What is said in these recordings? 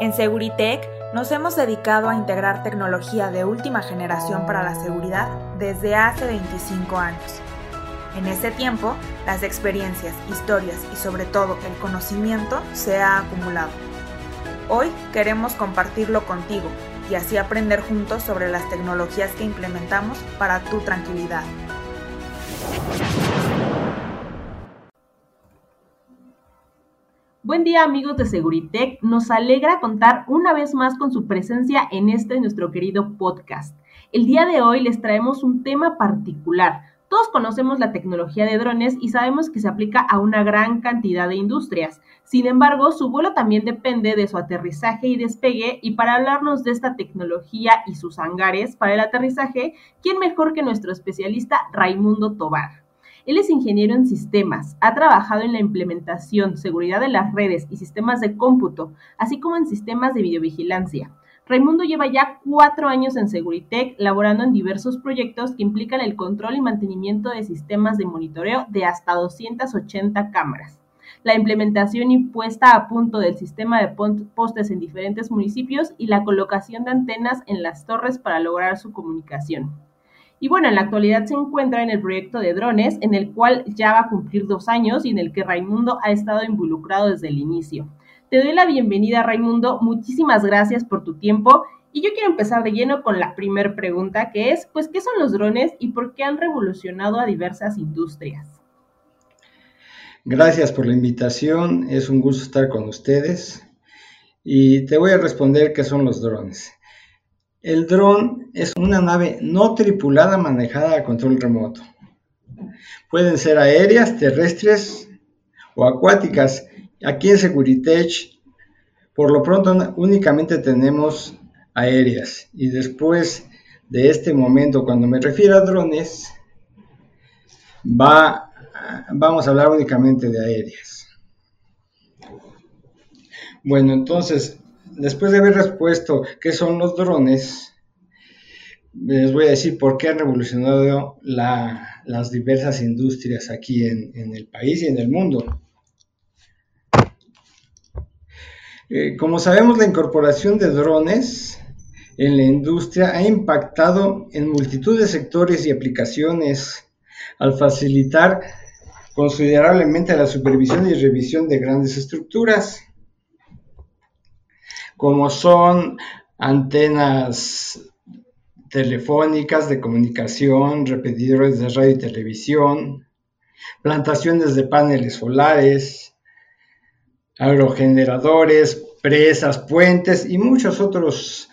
En Seguritech nos hemos dedicado a integrar tecnología de última generación para la seguridad desde hace 25 años. En este tiempo, las experiencias, historias y sobre todo el conocimiento se ha acumulado. Hoy queremos compartirlo contigo y así aprender juntos sobre las tecnologías que implementamos para tu tranquilidad. Buen día amigos de Seguritech, nos alegra contar una vez más con su presencia en este nuestro querido podcast. El día de hoy les traemos un tema particular. Todos conocemos la tecnología de drones y sabemos que se aplica a una gran cantidad de industrias. Sin embargo, su vuelo también depende de su aterrizaje y despegue y para hablarnos de esta tecnología y sus hangares para el aterrizaje, ¿quién mejor que nuestro especialista Raimundo Tobar? Él es ingeniero en sistemas, ha trabajado en la implementación, seguridad de las redes y sistemas de cómputo, así como en sistemas de videovigilancia. Raimundo lleva ya cuatro años en Seguritech, laborando en diversos proyectos que implican el control y mantenimiento de sistemas de monitoreo de hasta 280 cámaras, la implementación y puesta a punto del sistema de postes en diferentes municipios y la colocación de antenas en las torres para lograr su comunicación. Y bueno, en la actualidad se encuentra en el proyecto de drones, en el cual ya va a cumplir dos años y en el que Raimundo ha estado involucrado desde el inicio. Te doy la bienvenida, Raimundo. Muchísimas gracias por tu tiempo. Y yo quiero empezar de lleno con la primera pregunta, que es, pues, ¿qué son los drones y por qué han revolucionado a diversas industrias? Gracias por la invitación. Es un gusto estar con ustedes. Y te voy a responder qué son los drones. El dron es una nave no tripulada manejada a control remoto. Pueden ser aéreas, terrestres o acuáticas. Aquí en Securitech, por lo pronto únicamente tenemos aéreas. Y después de este momento, cuando me refiero a drones, va, vamos a hablar únicamente de aéreas. Bueno, entonces, después de haber respuesto qué son los drones, les voy a decir por qué han revolucionado las diversas industrias aquí en, el país y en el mundo. Eh, como sabemos, la incorporación de drones en la industria ha impactado en multitud de sectores y aplicaciones al facilitar considerablemente la supervisión y revisión de grandes estructuras como son antenas telefónicas de comunicación, repetidores de radio y televisión, plantaciones de paneles solares, aerogeneradores, presas, puentes y muchas otras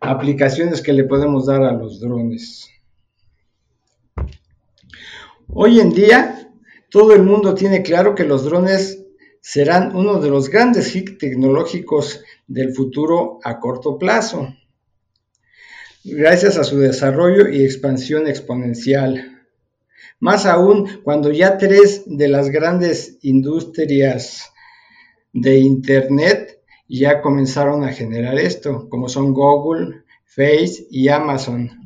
aplicaciones que le podemos dar a los drones. Hoy en día, todo el mundo tiene claro que los drones serán uno de los grandes hits tecnológicos del futuro a corto plazo, gracias a su desarrollo y expansión exponencial. Más aún cuando ya tres de las grandes industrias de Internet ya comenzaron a generar esto, como son Google, Face y Amazon,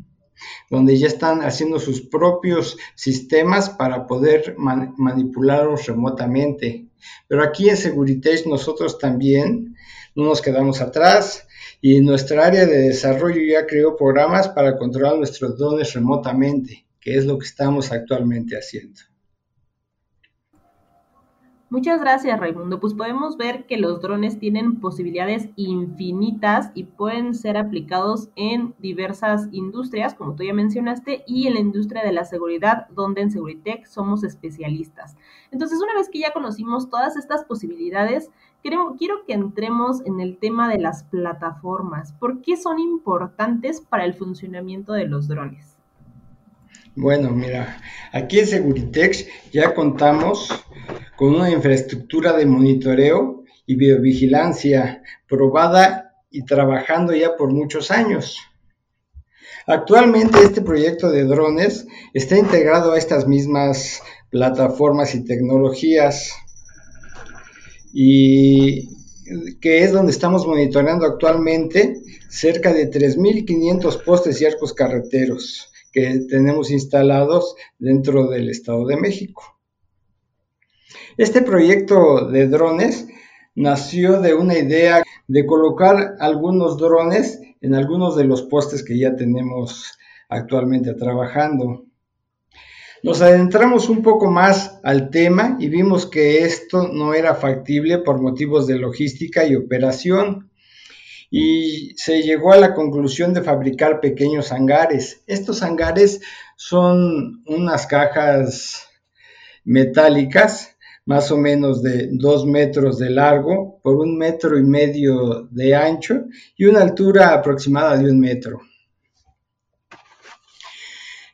donde ya están haciendo sus propios sistemas para poder manipularlos remotamente. Pero aquí en Seguritech nosotros también no nos quedamos atrás y nuestra área de desarrollo ya creó programas para controlar nuestros drones remotamente, que es lo que estamos actualmente haciendo. Muchas gracias, Raimundo. Pues podemos ver que los drones tienen posibilidades infinitas y pueden ser aplicados en diversas industrias, como tú ya mencionaste, y en la industria de la seguridad, donde en Seguritech somos especialistas. Entonces, una vez que ya conocimos todas estas posibilidades, quiero, que entremos en el tema de las plataformas. ¿Por qué son importantes para el funcionamiento de los drones? Bueno, mira, aquí en Seguritech ya contamos con una infraestructura de monitoreo y videovigilancia probada y trabajando ya por muchos años. Actualmente este proyecto de drones está integrado a estas mismas plataformas y tecnologías y que es donde estamos monitoreando actualmente cerca de 3.500 postes y arcos carreteros que tenemos instalados dentro del Estado de México. Este proyecto de drones nació de una idea de colocar algunos drones en algunos de los postes que ya tenemos actualmente trabajando. Nos adentramos un poco más al tema y vimos que esto no era factible por motivos de logística y operación y se llegó a la conclusión de fabricar pequeños hangares. Estos hangares son unas cajas metálicas más o menos de dos metros de largo por un metro y medio de ancho y una altura aproximada de un metro.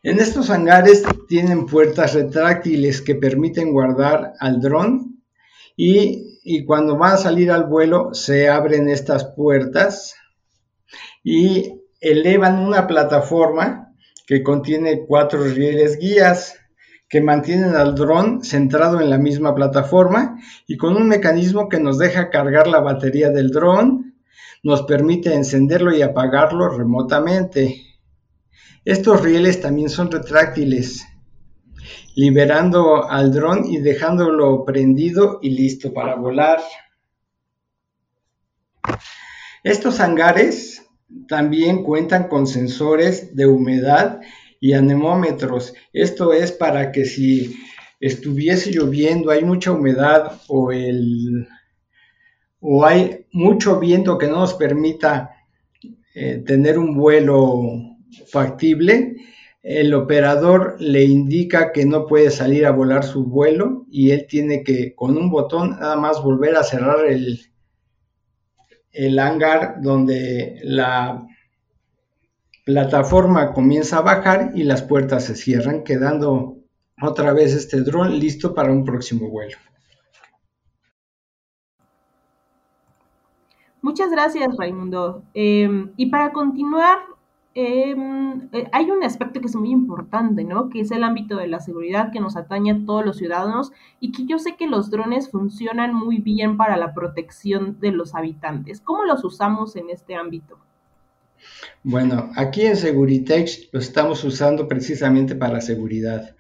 En estos hangares tienen puertas retráctiles que permiten guardar al dron y, cuando va a salir al vuelo se abren estas puertas y elevan una plataforma que contiene cuatro rieles guías que mantienen al dron centrado en la misma plataforma y con un mecanismo que nos deja cargar la batería del dron, nos permite encenderlo y apagarlo remotamente. Estos rieles también son retráctiles, liberando al dron y dejándolo prendido y listo para volar. Estos hangares también cuentan con sensores de humedad y anemómetros. Esto es para que si estuviese lloviendo, hay mucha humedad o, el, o hay mucho viento que no nos permita eh, tener un vuelo factible, el operador le indica que no puede salir a volar su vuelo y él tiene que con un botón nada más volver a cerrar el, el hangar donde la plataforma comienza a bajar y las puertas se cierran, quedando otra vez este dron listo para un próximo vuelo. Muchas gracias, Raimundo. Em, y para continuar, Em, eh, hay un aspecto que es muy importante, ¿no? Que es el ámbito de la seguridad que nos atañe a todos los ciudadanos y que yo sé que los drones funcionan muy bien para la protección de los habitantes. ¿Cómo los usamos en este ámbito? Bueno, aquí en Seguritech lo estamos usando precisamente para seguridad.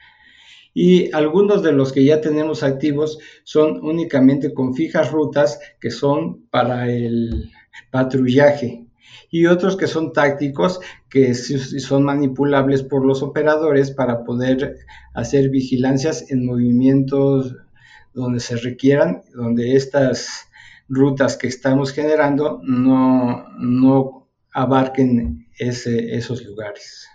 Y algunos de los que ya tenemos activos son únicamente con fijas rutas que son para el patrullaje y otros que son tácticos, que son manipulables por los operadores para poder hacer vigilancias en movimientos donde se requieran, donde estas rutas que estamos generando no, no abarquen esos lugares.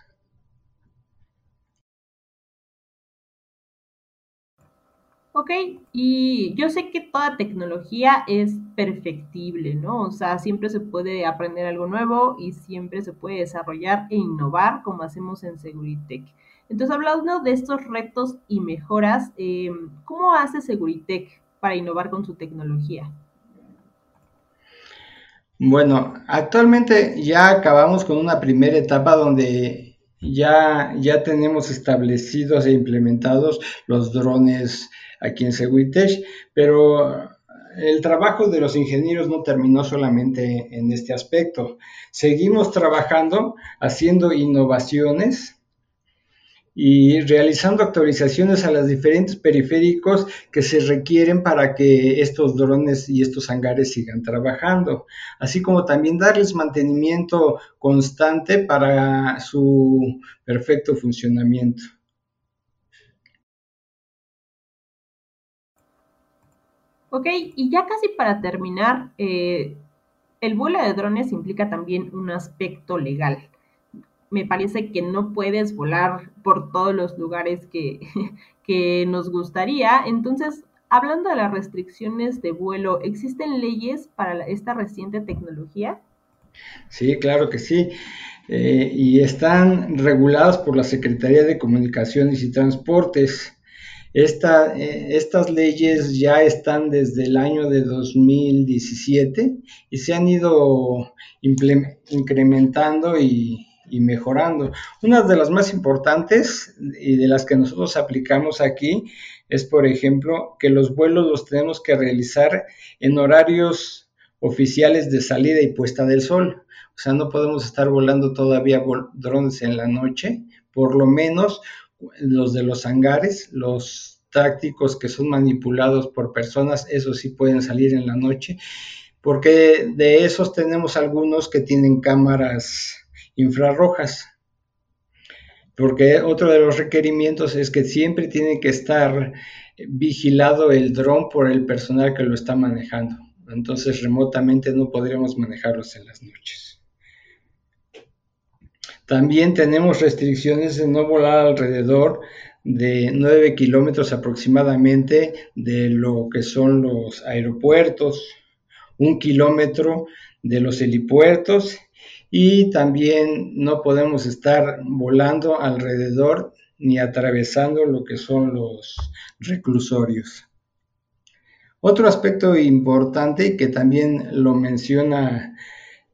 Ok, y yo sé que toda tecnología es perfectible, ¿no? O sea, siempre se puede aprender algo nuevo y siempre se puede desarrollar e innovar como hacemos en Seguritech. Entonces, hablando de estos retos y mejoras, em, ¿cómo hace Seguritech para innovar con su tecnología? Bueno, actualmente ya acabamos con una primera etapa donde ya, ya tenemos establecidos e implementados los drones aquí en Seguitech, pero el trabajo de los ingenieros no terminó solamente en este aspecto. Seguimos trabajando, haciendo innovaciones y realizando actualizaciones a los diferentes periféricos que se requieren para que estos drones y estos hangares sigan trabajando, así como también darles mantenimiento constante para su perfecto funcionamiento. Ok, y ya casi para terminar, eh, el vuelo de drones implica también un aspecto legal. Me parece que no puedes volar por todos los lugares que, que nos gustaría. Entonces, hablando de las restricciones de vuelo, ¿existen leyes para esta reciente tecnología? Sí, claro que sí. Eh, y están reguladas por la Secretaría de Comunicaciones y Transportes. Eh, estas leyes ya están desde el año de 2017 y se han ido incrementando y, y mejorando. Una de las más importantes y de las que nosotros aplicamos aquí es, por ejemplo, que los vuelos los tenemos que realizar en horarios oficiales de salida y puesta del sol. O sea, no podemos estar volando todavía drones en la noche, por lo menos los de los hangares, los tácticos que son manipulados por personas, esos sí pueden salir en la noche, porque de esos tenemos algunos que tienen cámaras infrarrojas. Porque otro de los requerimientos es que siempre tiene que estar vigilado el dron por el personal que lo está manejando. Entonces remotamente no podríamos manejarlos en las noches. También tenemos restricciones de no volar alrededor de 9 kilómetros aproximadamente de lo que son los aeropuertos, un kilómetro de los helipuertos y también no podemos estar volando alrededor ni atravesando lo que son los reclusorios. Otro aspecto importante que también lo menciona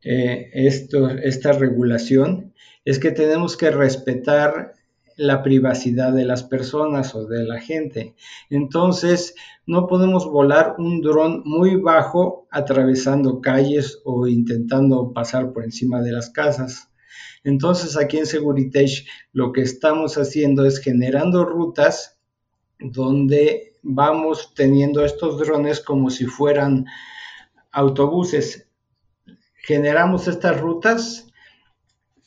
eh, esta regulación es que tenemos que respetar la privacidad de las personas o de la gente. Entonces, no podemos volar un dron muy bajo atravesando calles o intentando pasar por encima de las casas. Entonces, aquí en Seguritech lo que estamos haciendo es generando rutas donde vamos teniendo estos drones como si fueran autobuses. Generamos estas rutas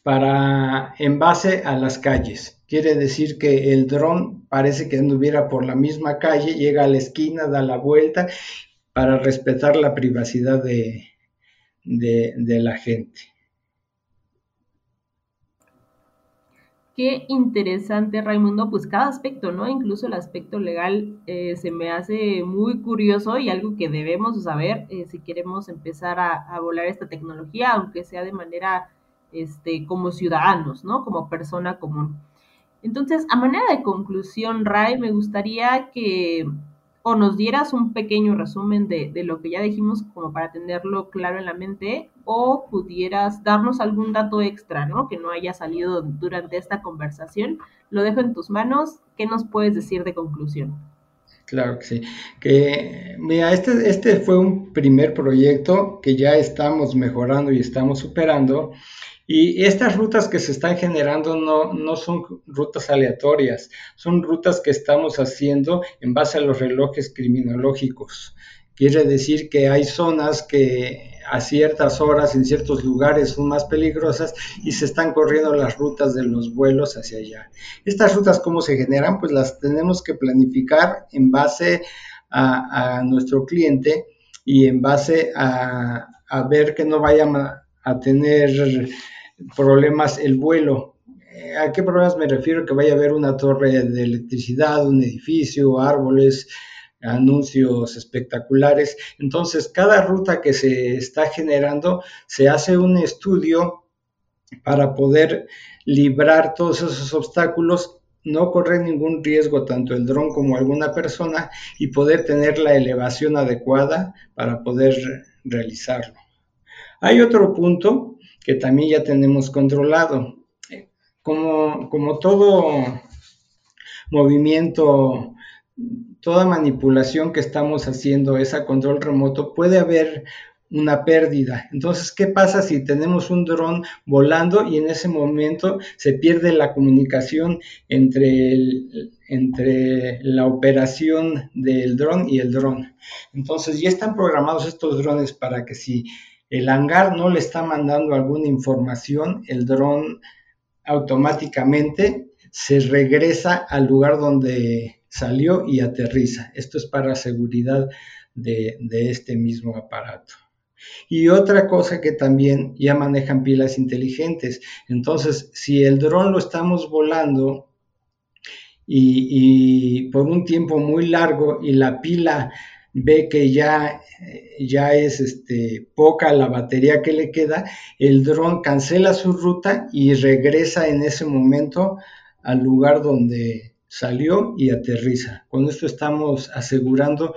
para en base a las calles. Quiere decir que el dron parece que anduviera por la misma calle, llega a la esquina, da la vuelta para respetar la privacidad de, de la gente. Qué interesante, Raimundo, pues cada aspecto, ¿no? Incluso el aspecto legal eh, se me hace muy curioso y algo que debemos saber eh, si queremos empezar a, volar esta tecnología, aunque sea de manera, este, como ciudadanos, ¿no? Como persona común. Entonces, a manera de conclusión, Ray, me gustaría que o nos dieras un pequeño resumen de, de, lo que ya dijimos como para tenerlo claro en la mente, o pudieras darnos algún dato extra, ¿no? Que no haya salido durante esta conversación. Lo dejo en tus manos. ¿Qué nos puedes decir de conclusión? Claro que sí. Que, mira, este, este fue un primer proyecto que ya estamos mejorando y estamos superando. Y estas rutas que se están generando no, no, son rutas aleatorias, son rutas que estamos haciendo en base a los relojes criminológicos. Quiere decir que hay zonas que a ciertas horas en ciertos lugares son más peligrosas y se están corriendo las rutas de los vuelos hacia allá. Estas rutas, ¿cómo se generan? Pues las tenemos que planificar en base a, nuestro cliente y en base a, ver que no vayan a tener problemas el vuelo. Eh, ¿A qué problemas me refiero? Que vaya a haber una torre de electricidad, un edificio, árboles, anuncios espectaculares. Entonces, cada ruta que se está generando, se hace un estudio para poder librar todos esos obstáculos, no correr ningún riesgo tanto el dron como alguna persona y poder tener la elevación adecuada para poder realizarlo. Hay otro punto que también ya tenemos controlado. Como, como todo movimiento, toda manipulación que estamos haciendo es a control remoto, puede haber una pérdida. Entonces, ¿qué pasa si tenemos un dron volando y en ese momento se pierde la comunicación entre, entre la operación del dron y el dron? Entonces, ya están programados estos drones para que si el hangar no le está mandando alguna información, el dron automáticamente se regresa al lugar donde salió y aterriza. Esto es para seguridad de, este mismo aparato. Y otra cosa que también ya manejan pilas inteligentes. Entonces, si el dron lo estamos volando y, por un tiempo muy largo y la pila ve que ya, ya es este, poca la batería que le queda, el dron cancela su ruta y regresa en ese momento al lugar donde salió y aterriza. Con esto estamos asegurando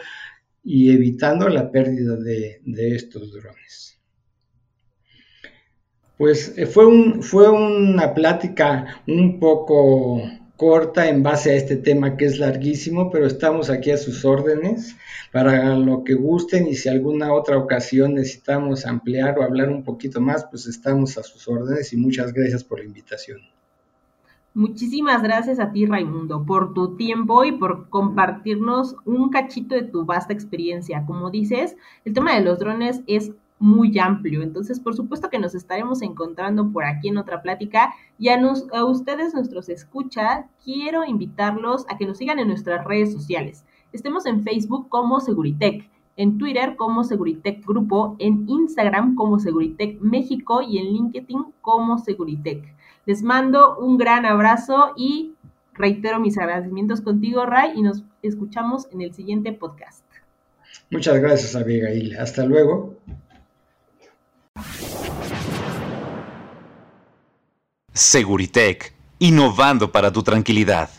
y evitando la pérdida de, estos drones. Pues eh, fue, fue una plática un poco corta en base a este tema que es larguísimo, pero estamos aquí a sus órdenes para lo que gusten y si alguna otra ocasión necesitamos ampliar o hablar un poquito más, pues estamos a sus órdenes y muchas gracias por la invitación. Muchísimas gracias a ti, Raimundo, por tu tiempo y por compartirnos un cachito de tu vasta experiencia. Como dices, el tema de los drones es muy amplio, entonces por supuesto que nos estaremos encontrando por aquí en otra plática y a, ustedes, nuestros escucha, quiero invitarlos a que nos sigan en nuestras redes sociales. Estemos en Facebook como Seguritech, en Twitter como Seguritech Grupo, en Instagram como Seguritech México y en LinkedIn como Seguritech. Les mando un gran abrazo y reitero mis agradecimientos contigo, Ray, y nos escuchamos en el siguiente podcast. Muchas gracias, Abigail. Hasta luego. Seguritech, innovando para tu tranquilidad.